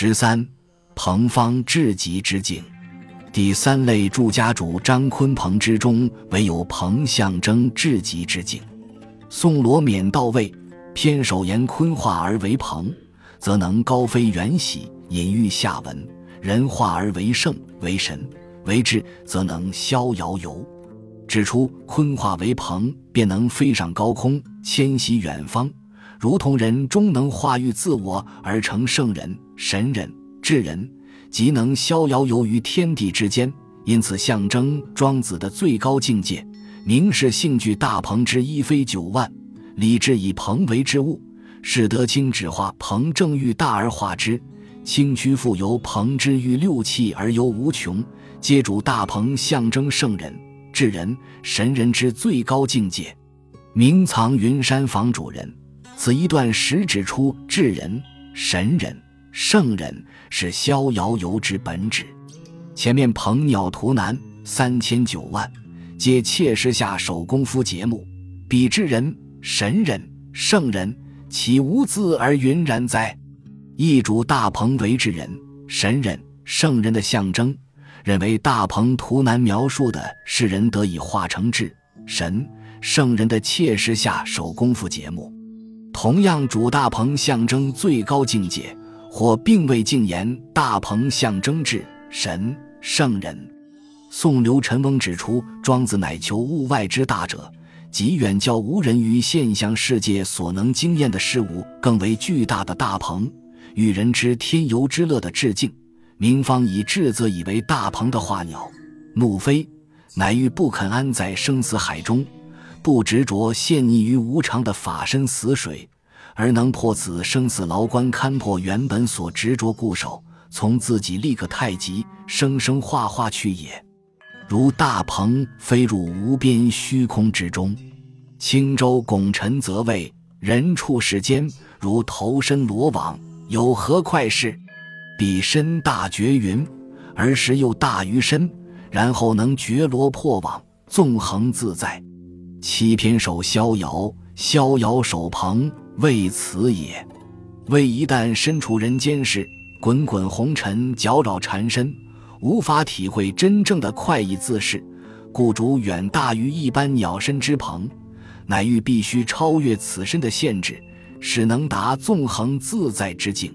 十三，彭方至极之境。第三类祝家主张鲲鹏之中，唯有鹏象征至极之境。宋罗冕到位，偏首言鲲化而为鹏，则能高飞远喜，隐喻下文；人化而为圣，为神，为智，则能逍遥游。指出鲲化为鹏，便能飞上高空，迁徙远方，如同人终能化育自我而成圣人、神人、智人。即能逍遥游于天地之间，因此象征庄子的最高境界。明是性具大鹏之一飞九万，礼制以鹏为之物，使得清只画鹏正欲大而化之，清屈复由鹏之欲六气而游无穷，皆主大鹏象征圣人、智人、神人之最高境界。明藏云山房主人，此一段实指出智人、神人。圣人是逍遥游之本旨。前面鹏鸟图南三千九万，皆切实下手功夫节目。比之人、神人、圣人，岂无字而云然哉？一主大鹏为智人、神人、圣人的象征，认为大鹏图南描述的是人得以化成智、神、圣人的切实下手功夫节目。同样，主大鹏象征最高境界。或并未尽言，大鹏象征至神圣人。宋刘陈翁指出，庄子乃求物外之大者，即远较无人于现象世界所能经验的事物更为巨大的大鹏，与人之天游之乐的致敬。明方以智则以为大鹏的化鸟，怒飞，乃欲不肯安在生死海中，不执着陷溺于无常的法身死水。而能破此生死牢关，勘破原本所执着固守，从自己立刻太极，生生化化去也。如大鹏飞入无边虚空之中，轻舟拱辰则位，人处世间如投身罗网，有何快事？彼身大绝云，而时又大于身，然后能绝罗破网，纵横自在。七篇手逍遥，逍遥手鹏。为此也，为一旦身处人间时，滚滚红尘搅扰缠身，无法体会真正的快意自适，故主远大于一般鸟身之鹏，乃欲必须超越此身的限制，使能达纵横自在之境。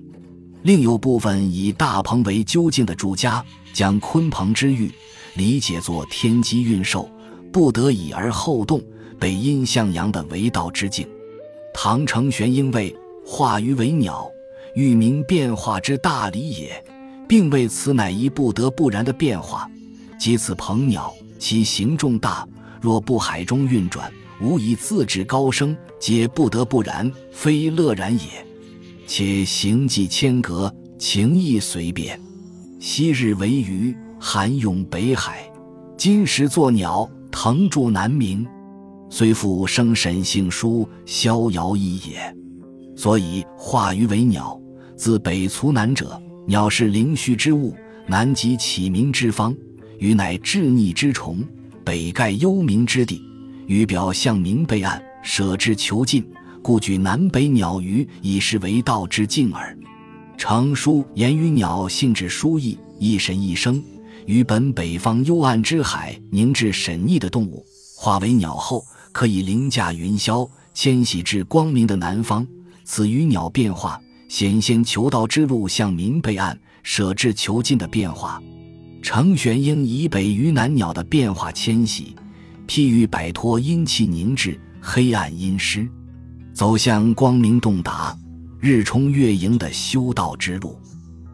另有部分以大鹏为究竟的主家，将鲲鹏之欲理解作天机运受，不得已而后动，被阴向阳的为道之境。唐承玄因为化鱼为鸟，欲明变化之大理也，并为此乃一不得不然的变化。即此鹏鸟，其形重大，若不海中运转，无以自止高升，皆不得不然，非乐然也。且行迹千隔，情意随变。昔日为鱼，含涌北海；今时作鸟，腾住南冥。虽复生神性殊，逍遥一也。所以化鱼为鸟，自北卒南者，鸟是灵虚之物，南极启明之方，鱼乃至逆之虫，北盖幽冥之地。鱼表象明背暗，舍之求尽，故举南北鸟鱼以示为道之境耳。成书言于鸟性质殊异，一神一生，于本北方幽暗之海凝滞神秘的动物，化为鸟后。可以凌驾云霄，迁徙至光明的南方。此鱼鸟变化，显现求道之路向明背暗，舍至求尽的变化。程玄英以北于南鸟的变化迁徙，譬喻摆脱阴气凝滞、黑暗阴湿，走向光明洞达、日冲月盈的修道之路。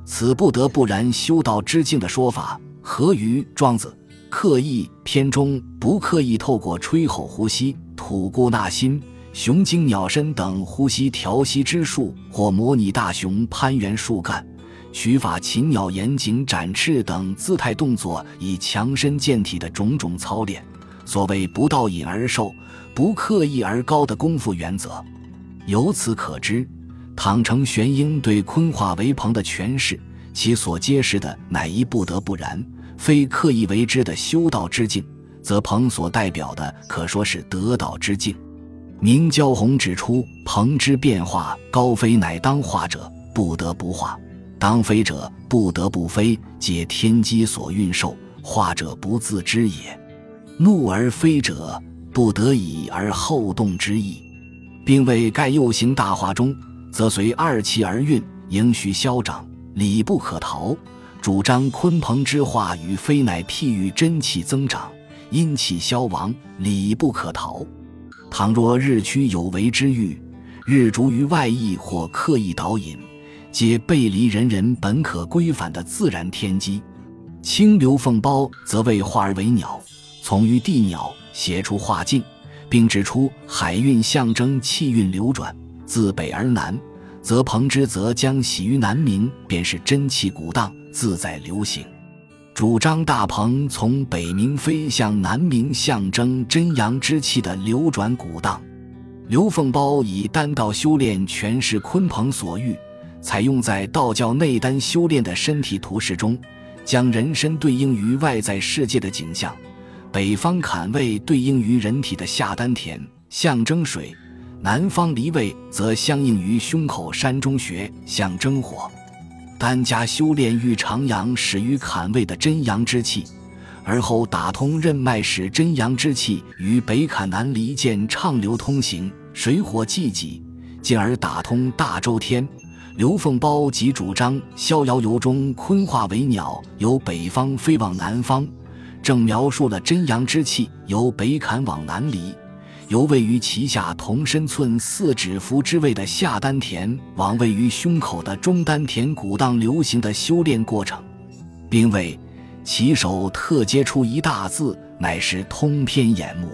此不得不然修道之境的说法，合于庄子。刻意篇中不刻意透过吹吼呼吸、吐故纳新、雄鹰鸟身等呼吸调息之术，或模拟大熊攀援树干、取法禽鸟严颈展翅等姿态动作以强身健体的种种操练，所谓不道隐而受，不刻意而高的功夫原则。由此可知，倘成玄英对坤化为鹏的诠释，其所揭示的乃一不得不然。非刻意为之的修道之境，则鹏所代表的可说是得道之境。明焦红指出，鹏之变化高飞，乃当化者不得不化。当飞者不得不飞，皆天机所运受；化者不自知也。怒而飞者，不得已而后动之意。并谓盖右行大化中，则随二气而运，盈虚消长，理不可逃。主张鲲鹏之化与飞，乃譬喻真气增长，阴气消亡，理不可逃。倘若日趋有为之欲，日逐于外溢或刻意导引，皆背离人人本可规范的自然天机。清流凤苞则为化而为鸟，从于地鸟，写出化境，并指出海运象征气运流转，自北而南，则鹏之则将徙于南冥，便是真气鼓荡。自在流行，主张大鹏从北冥飞向南冥，象征真阳之气的流转鼓荡。刘凤苞以丹道修炼诠释鲲鹏所欲，采用在道教内丹修炼的身体图示中，将人身对应于外在世界的景象。北方坎位对应于人体的下丹田，象征水；南方离位则相应于胸口山中穴，象征火。丹家修炼欲长阳始于坎位的真阳之气，而后打通任脉，使真阳之气于北坎南离间畅流通行，水火济济，进而打通大周天。刘凤苞即主张逍遥游中鲲化为鸟，由北方飞往南方，正描述了真阳之气由北坎往南离。由位于脐下同身寸四指腹之位的下丹田，往位于胸口的中丹田鼓荡流行的修炼过程，并为其手特接出一大字，乃是通篇眼目。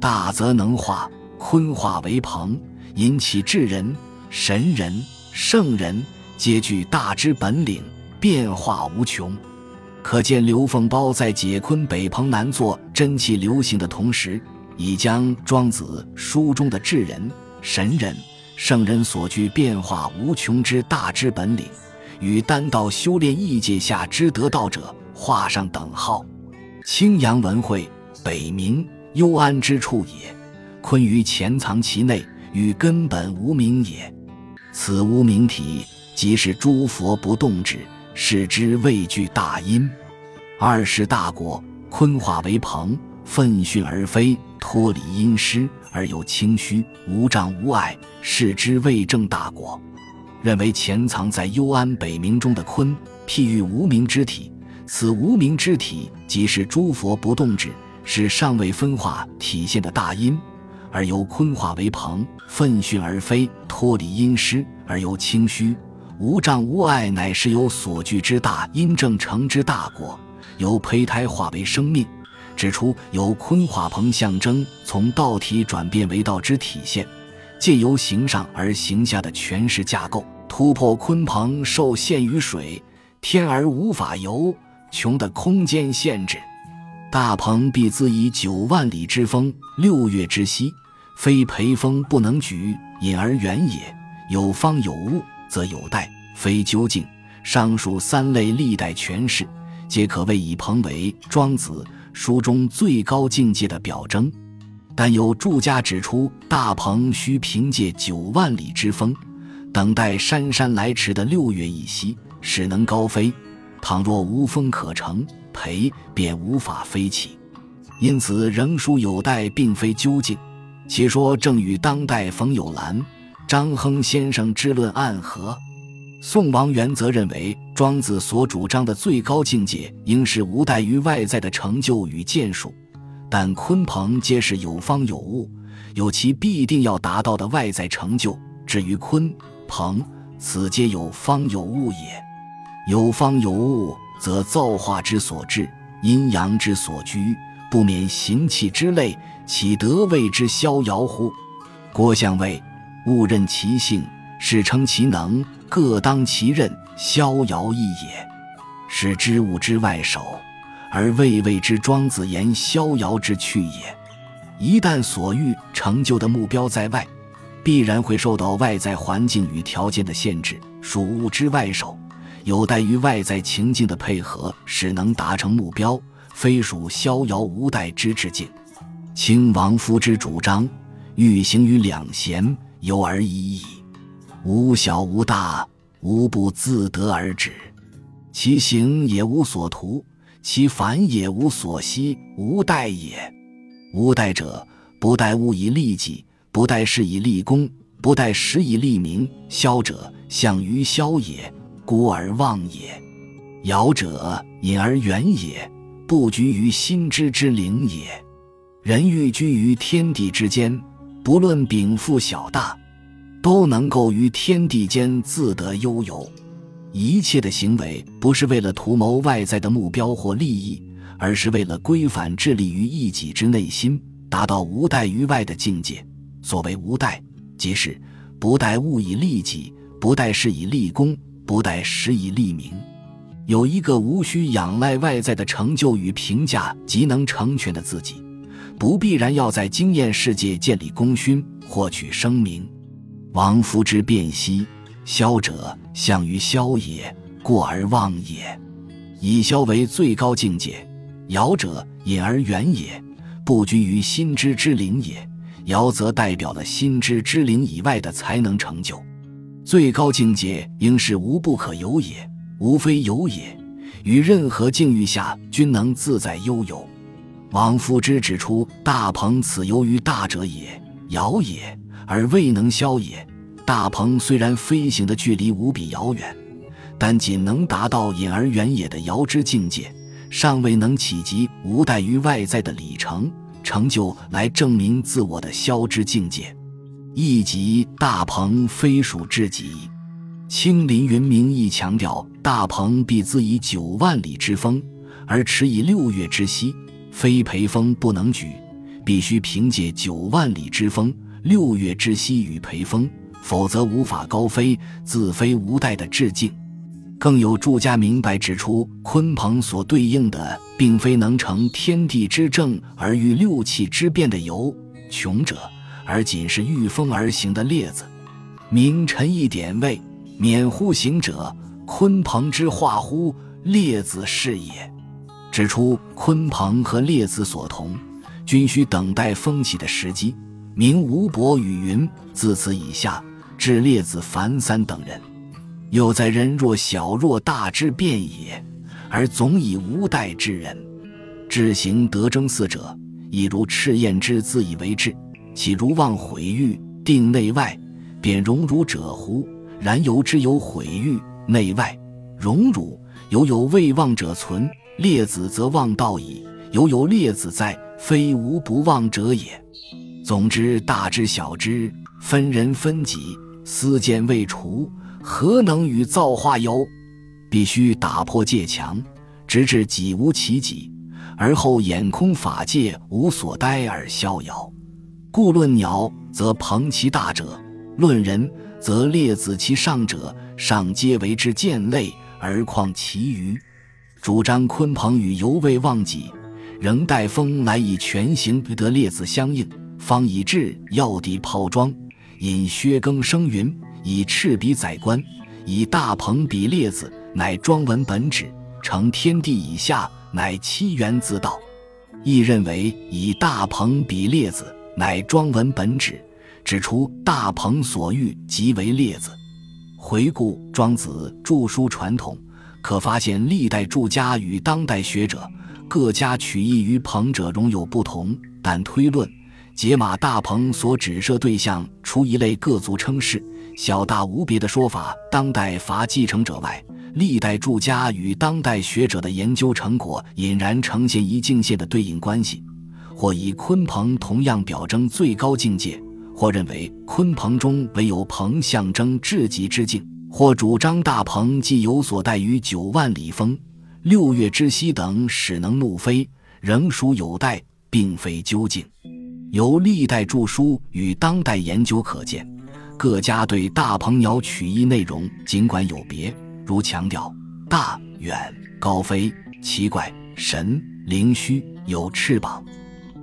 大则能化，坤化为鹏，引起智人、神人、圣人，皆具大之本领，变化无穷。可见刘凤包在解鲲北鹏南坐真气流行的同时。已将庄子书中的智人、神人、圣人所具变化无穷之大之本领，与丹道修炼异界下之得道者画上等号。青阳文会，北冥幽安之处也。坤于潜藏其内，与根本无名也。此无名体，即是诸佛不动之，是之畏惧大阴。二是大国，坤化为鹏，奋迅而飞。脱离阴湿而又清虚，无障无碍，视之谓正大果。认为潜藏在幽安北冥中的鲲，譬喻无名之体。此无名之体，即是诸佛不动止，是尚未分化体现的大阴，而由鲲化为鹏，奋迅而飞，脱离阴湿而又清虚，无障无碍，乃是有所具之大阴正成之大果，由胚胎化为生命。指出由鲲化鹏象征从道体转变为道之体现，借由形上而形下的诠释架构，突破鲲鹏受限于水天而无法游穷的空间限制。大鹏必自以九万里之风，六月之息，非培风不能举，隐而远也。有方有物，则有待，非究竟。上述三类历代诠释，皆可谓以鹏为庄子。书中最高境界的表征，但有注家指出，大鹏需凭借九万里之风，等待姗姗来迟的六月一息，使能高飞。倘若无风可乘，培便无法飞起。因此，仍书有待，并非究竟。其说正与当代冯友兰、张亨先生之论暗合。宋王元则认为，庄子所主张的最高境界，应是无待于外在的成就与建树。但鲲鹏皆是有方有物，有其必定要达到的外在成就。至于鲲鹏，此皆有方有物也。有方有物，则造化之所至，阴阳之所居，不免行气之类，岂得谓之逍遥乎？郭象谓：物任其性。是称其能，各当其任，逍遥一也。是知物之外守，而未谓之庄子言逍遥之去也。一旦所欲成就的目标在外，必然会受到外在环境与条件的限制，属物之外守，有待于外在情境的配合，使能达成目标，非属逍遥无待之至境。清王夫之主张，欲行于两贤，由而已矣。无小无大，无不自得而止。其行也无所图，其反也无所希，无待也。无待者，不待物以利己，不待事以立功，不待时以利民。消者，象于消也，孤而忘也。尧者，隐而远也，不居于心之之灵也。人欲居于天地之间，不论禀赋小大，都能够于天地间自得悠游。一切的行为不是为了图谋外在的目标或利益，而是为了规范致力于一己之内心，达到无待于外的境界。所谓无待，即是不待物以利己，不待事以立功，不待时以立名。有一个无需仰赖外在的成就与评价即能成全的自己，不必然要在经验世界建立功勋，获取声名。王夫之辨析。消者，象于消也，过而忘也。以消为最高境界。尧者，隐而远也，不居于心之之灵也。尧则代表了心之之灵以外的才能成就。最高境界应是无不可有也，无非有也，于任何境遇下均能自在悠游。王夫之指出：大鹏此由于大者也，尧也，而未能消也。大鹏虽然飞行的距离无比遥远，但仅能达到隐而远也的遥知境界，尚未能企及无待于外在的里程成就来证明自我的消之境界。亦即大鹏飞属至极。青林云明亦强调，大鹏必自以九万里之风，而驰以六月之息，非陪风不能举，必须凭借九万里之风、六月之息与陪风。否则无法高飞，自非无待的致敬。更有著家明白指出，鲲鹏所对应的，并非能成天地之正而御六气之变的游穷者，而仅是御风而行的列子。名臣一点位，免乎行者，鲲鹏之化乎列子是也。指出鲲鹏和列子所同，均需等待风起的时机。名吴伯与云，自此以下。至列子凡三等人，又在人若小若大之变也，而总以无待之人。至行得争四者，亦如赤焰之自以为智，岂如望毁誉定内外，便荣辱者乎？然由之有毁誉内外荣辱，犹有未忘者存。列子则忘道矣，犹有列子在，非无不忘者也。总之，大知小知，分人分己。私见未除，何能与造化有？必须打破界墙，直至己无其己，而后眼空法界无所待而逍遥。故论鸟，则鹏其大者；论人，则列子其上者。上皆为之见类，而况其余？主张鲲鹏与犹未忘己，仍待风来以全形得列子相应，方以至要敌炮装。引薛庚生云：“以赤比宰官，以大鹏比列子，乃庄文本旨。成天地以下，乃七元自道。”亦认为以大鹏比列子，乃庄文本旨，指出大鹏所欲即为列子。回顾庄子著书传统，可发现历代著家与当代学者各家取意于鹏者仍有不同，但推论。解码大鹏所指涉对象，除一类各族称氏、小大无别的说法，当代乏继承者外，历代著家与当代学者的研究成果俨然呈现一境界的对应关系，或以鲲鹏同样表征最高境界，或认为鲲鹏中唯有鹏象征至极之境，或主张大鹏既有所待于九万里风、六月之息等，使能怒飞，仍属有待，并非究竟。由历代著书与当代研究可见，各家对大鹏鸟取义内容尽管有别，如强调大、远、高飞、奇怪、神、灵虚、有翅膀，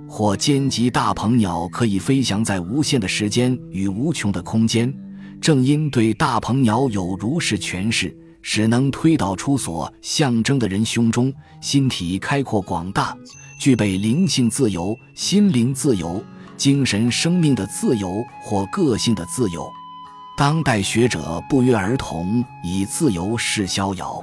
或兼及大鹏鸟可以飞翔在无限的时间与无穷的空间。正因对大鹏鸟有如是诠释，使能推导出所象征的人胸中心体开阔广大。具备灵性自由、心灵自由、精神生命的自由或个性的自由，当代学者不约而同以自由是逍遥，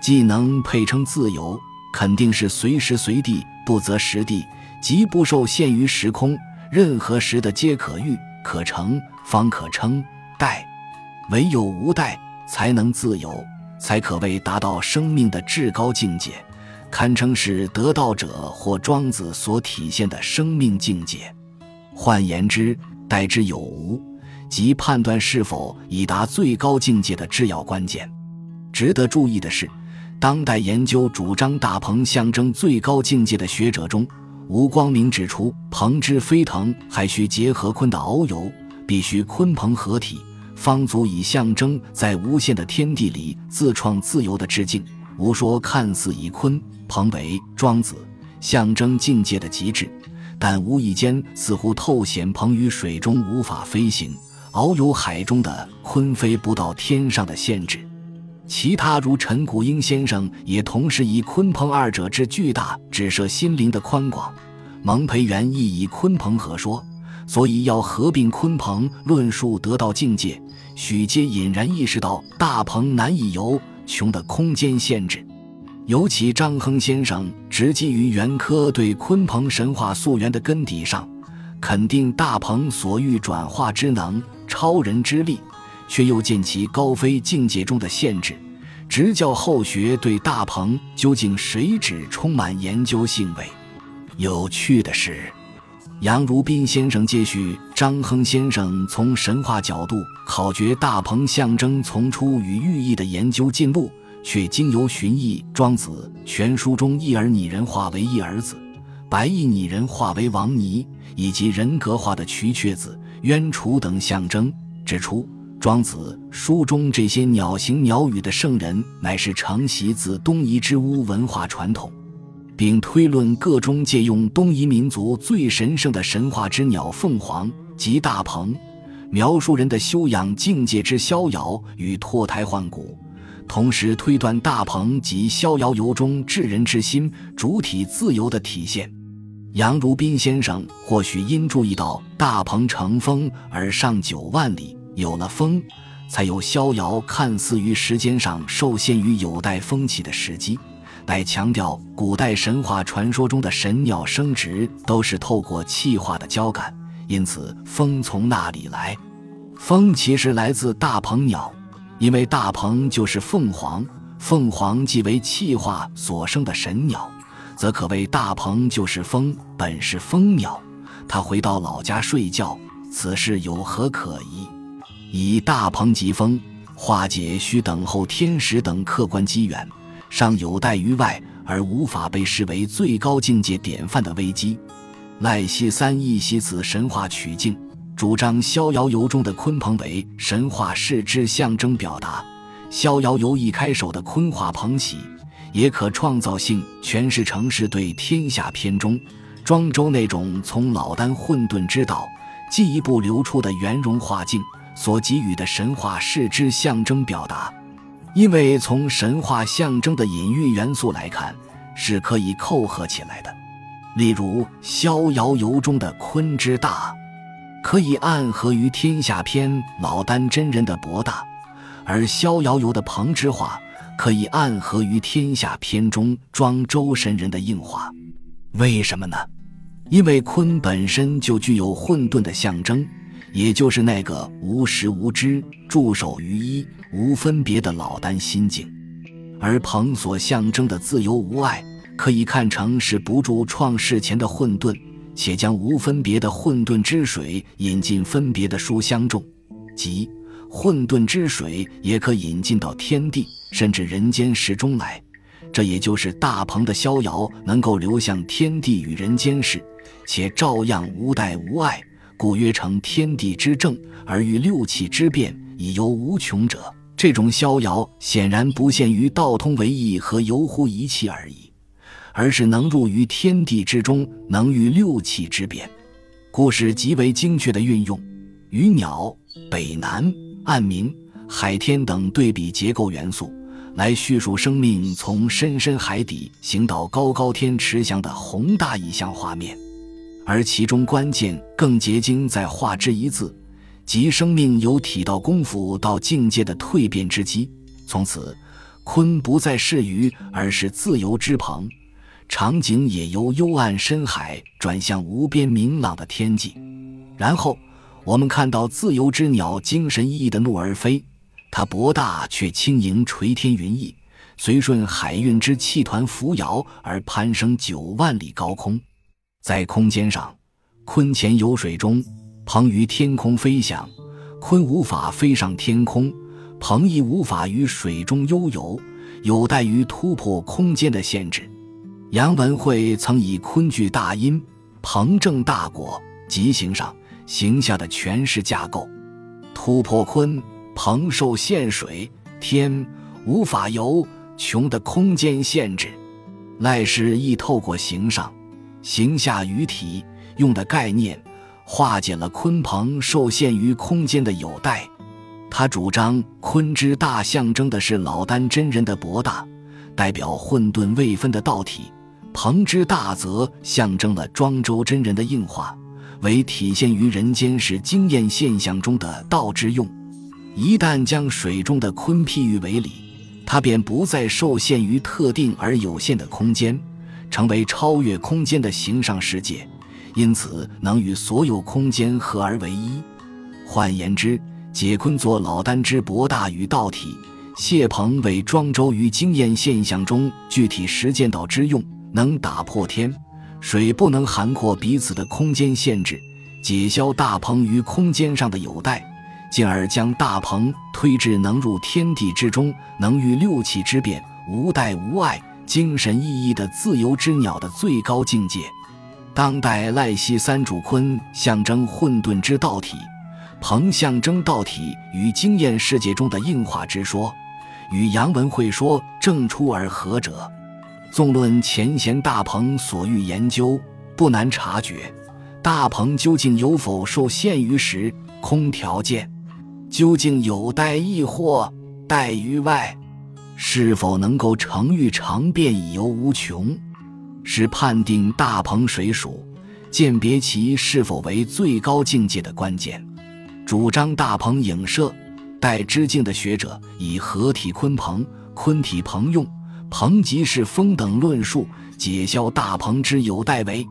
既能配称自由，肯定是随时随地不择时地，即不受限于时空，任何时的皆可遇可成，方可称代。唯有无代，才能自由，才可谓达到生命的至高境界，堪称是得道者或庄子所体现的生命境界。换言之，代之有无。即判断是否已达最高境界的制要关键。值得注意的是，当代研究主张大鹏象征最高境界的学者中，吴光明指出，鹏之飞腾还需结合鲲的遨游，必须鲲鹏合体，方足以象征在无限的天地里自创自由的致敬。吴说，看似以鲲鹏为庄子象征境界的极致，但无意间似乎透显鹏于水中无法飞行。遨游海中的鲲飞不到天上的限制，其他如陈谷英先生也同时以鲲鹏二者之巨大指涉心灵的宽广。蒙培元亦以鲲鹏合说，所以要合并鲲鹏论述得到境界，许皆隐然意识到大鹏难以游穷的空间限制。尤其张亨先生直基于袁科对鲲鹏神话溯源的根底上，肯定大鹏所欲转化之能。超人之力，却又见其高飞境界中的限制，直教后学对大鹏究竟谁指充满研究兴味。有趣的是，杨如宾先生接续张亨先生从神话角度考掘大鹏象征从出与寓意的研究进步，却经由寻绎庄子全书中一儿拟人化为一儿子，白翼拟人化为王尼，以及人格化的瞿雀子。渊楚等象征指出，庄子书中这些鸟形鸟语的圣人，乃是承袭自东夷之巫文化传统，并推论各中借用东夷民族最神圣的神话之鸟凤凰及大鹏，描述人的修养境界之逍遥与脱胎换骨，同时推断大鹏及逍遥游中至人之心主体自由的体现。杨如宾先生或许因注意到大鹏乘风而上九万里，有了风，才有逍遥看似于时间上受限于有待风起的时机，乃强调古代神话传说中的神鸟生殖都是透过气化的交感，因此风从那里来？风其实来自大鹏鸟，因为大鹏就是凤凰，凤凰即为气化所生的神鸟。则可谓大鹏就是风，本是风鸟。他回到老家睡觉，此事有何可疑？以大鹏疾风，化解需等候天时等客观机缘，尚有待于外而无法被视为最高境界典范的危机。赖西三亦惜此神话取径，主张《逍遥游》中的鲲鹏为神话世之象征表达。《逍遥游》一开首的鲲化鹏起。也可创造性诠释成是对天下篇中庄周那种从老丹混沌之道进一步流出的圆融化境所给予的神话视之象征表达，因为从神话象征的隐喻元素来看，是可以扣合起来的。例如《逍遥游》中的鲲之大，可以暗合于天下篇老丹真人的博大，而《逍遥游》的鹏之化。可以暗合于天下篇中庄周神人的应化，为什么呢？因为鲲本身就具有混沌的象征，也就是那个无时无知、驻守于一、无分别的老丹心境，而鹏所象征的自由无碍，可以看成是不住创世前的混沌，且将无分别的混沌之水引进分别的书香中，即。混沌之水也可引进到天地，甚至人间世中来。这也就是大鹏的逍遥能够流向天地与人间世，且照样无待无碍，故曰成天地之正，而欲六气之变，以游无穷者。这种逍遥显然不限于道通为意和游乎一气而已，而是能入于天地之中，能御六气之变。故事极为精确的运用，鱼鸟北南。暗明、海天等对比结构元素，来叙述生命从深深海底行到高高天驰翔的宏大意象画面，而其中关键更结晶在“画”之一字，即生命由体道功夫到境界的蜕变之机。从此，鲲不再是鱼，而是自由之鹏；场景也由幽暗深海转向无边明朗的天际。然后，我们看到自由之鸟精神奕奕的怒而飞，它博大却轻盈，垂天云翼，随顺海运之气团扶摇而攀升九万里高空。在空间上，鲲潜游水中，鹏于天空飞翔。鲲无法飞上天空。鹏亦无法于水中悠游，有待于突破空间的限制。杨文慧曾以鲲具大阴，鹏正大果，极形上形下的诠释架构，突破鲲鹏受限水天无法游穷的空间限制。赖氏亦透过形上形下于体用的概念，化解了鲲鹏受限于空间的有待。他主张鲲之大象征的是老丹真人的博大，代表混沌未分的道体；鹏之大则象征了庄周真人的应化，为体现于人间是经验现象中的道之用。一旦将水中的鲲譬喻为理，它便不再受限于特定而有限的空间，成为超越空间的形上世界，因此能与所有空间合而为一。换言之，解鲲作老聃之博大与道体，谢鹏为庄周于经验现象中具体实践道之用，能打破天水不能涵括彼此的空间限制，解消大鹏于空间上的有待，进而将大鹏推至能入天地之中，能御六气之变，无待无碍，精神奕奕的自由之鸟的最高境界。当代赖希三主鲲象征混沌之道体。鹏象征道体与经验世界中的硬化之说，与杨文会说正出而合者。纵论前贤大鹏所欲研究，不难察觉，大鹏究竟有否受限于时空条件？究竟有待亦或待于外？是否能够成欲常变以游无穷？是判定大鹏水属，鉴别其是否为最高境界的关键。主张大鹏影射待知境的学者，以合体鲲鹏、鲲体鹏用、鹏即是风等论述，解消大鹏之有待为。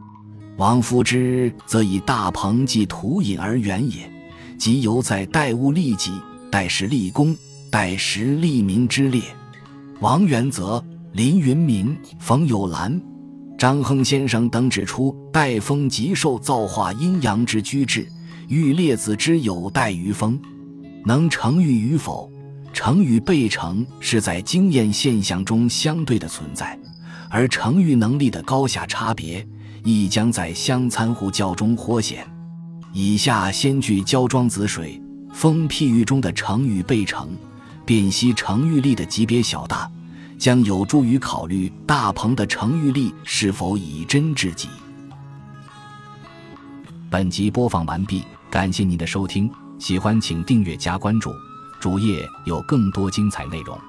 王夫之则以大鹏即图隐而远也，即犹在待物立己、待时立功、待时立名之列。王元则、林云明、冯友兰、张亨先生等指出，待风即受造化阴阳之居制。欲列子之有待于风，能成与与否，成与被成是在经验现象中相对的存在，而成与能力的高下差别，亦将在相参互较中豁显。以下先据焦庄子水风譬喻中的成与被成，辨析成欲力的级别小大，将有助于考虑大鹏的成欲力是否以真至极。本集播放完毕。感谢您的收听，喜欢请订阅加关注，主页有更多精彩内容。